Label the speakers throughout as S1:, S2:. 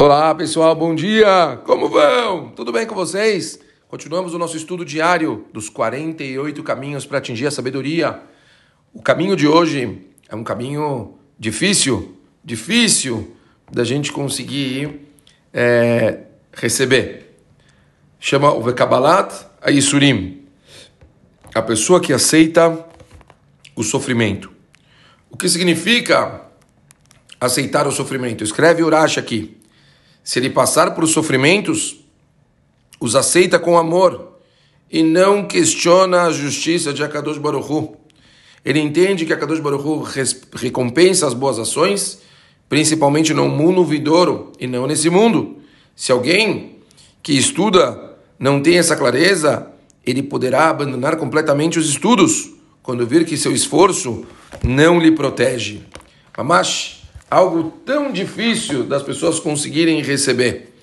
S1: Olá pessoal, bom dia! Como vão? Tudo bem com vocês? Continuamos o nosso estudo diário dos 48 caminhos para atingir a sabedoria. O caminho de hoje é um caminho difícil, difícil da gente conseguir é, receber. Chama o Vekabalat Ayisurim, a pessoa que aceita o sofrimento. O que significa aceitar o sofrimento? Escreve Urash aqui. Se ele passar por sofrimentos, os aceita com amor e não questiona a justiça de Akadosh Baruchu. Ele entende que Akadosh Baruchu recompensa as boas ações, principalmente no mundo vidouro e não nesse mundo. Se alguém que estuda não tem essa clareza, ele poderá abandonar completamente os estudos quando vir que seu esforço não lhe protege. Mamash, algo tão difícil das pessoas conseguirem receber.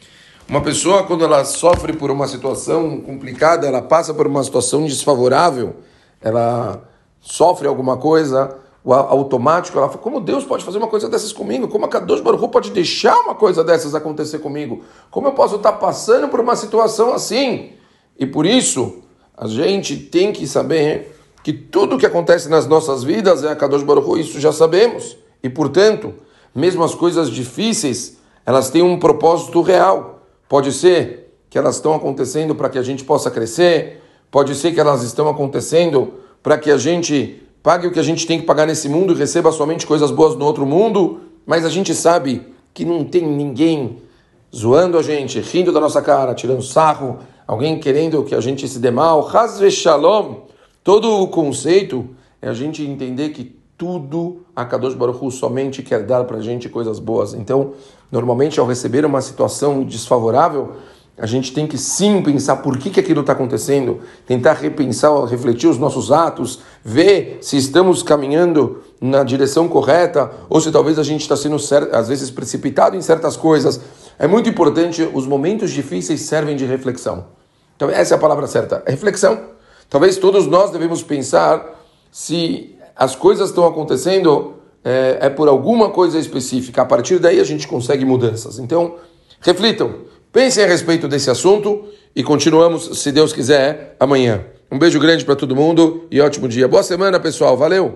S1: Uma pessoa, quando ela sofre por uma situação complicada, ela passa por uma situação desfavorável, ela sofre alguma coisa, o automático, ela fala, como Deus pode fazer uma coisa dessas comigo? Como a Kadosh Baruch pode deixar uma coisa dessas acontecer comigo? Como eu posso estar passando por uma situação assim? E por isso, a gente tem que saber que tudo que acontece nas nossas vidas é a Kadosh Baruch isso já sabemos. E portanto, mesmo as coisas difíceis, elas têm um propósito real. Pode ser que elas estão acontecendo para que a gente possa crescer, pode ser que elas estão acontecendo para que a gente pague o que a gente tem que pagar nesse mundo e receba somente coisas boas no outro mundo, mas a gente sabe que não tem ninguém zoando a gente, rindo da nossa cara, tirando sarro, alguém querendo que a gente se dê mal. Hazve Shalom. Todo o conceito é a gente entender que tudo a Kadosh Baruch somente quer dar para a gente coisas boas. Então, normalmente, ao receber uma situação desfavorável, a gente tem que sim pensar por que, que aquilo está acontecendo, tentar repensar, refletir os nossos atos, ver se estamos caminhando na direção correta ou se talvez a gente está sendo, às vezes, precipitado em certas coisas. É muito importante, os momentos difíceis servem de reflexão. Então, essa é a palavra certa, é reflexão. Talvez todos nós devemos pensar se as coisas estão acontecendo é, é por alguma coisa específica. A partir daí a gente consegue mudanças. Então, reflitam, pensem a respeito desse assunto e continuamos, se Deus quiser, amanhã. Um beijo grande para todo mundo e ótimo dia. Boa semana, pessoal. Valeu!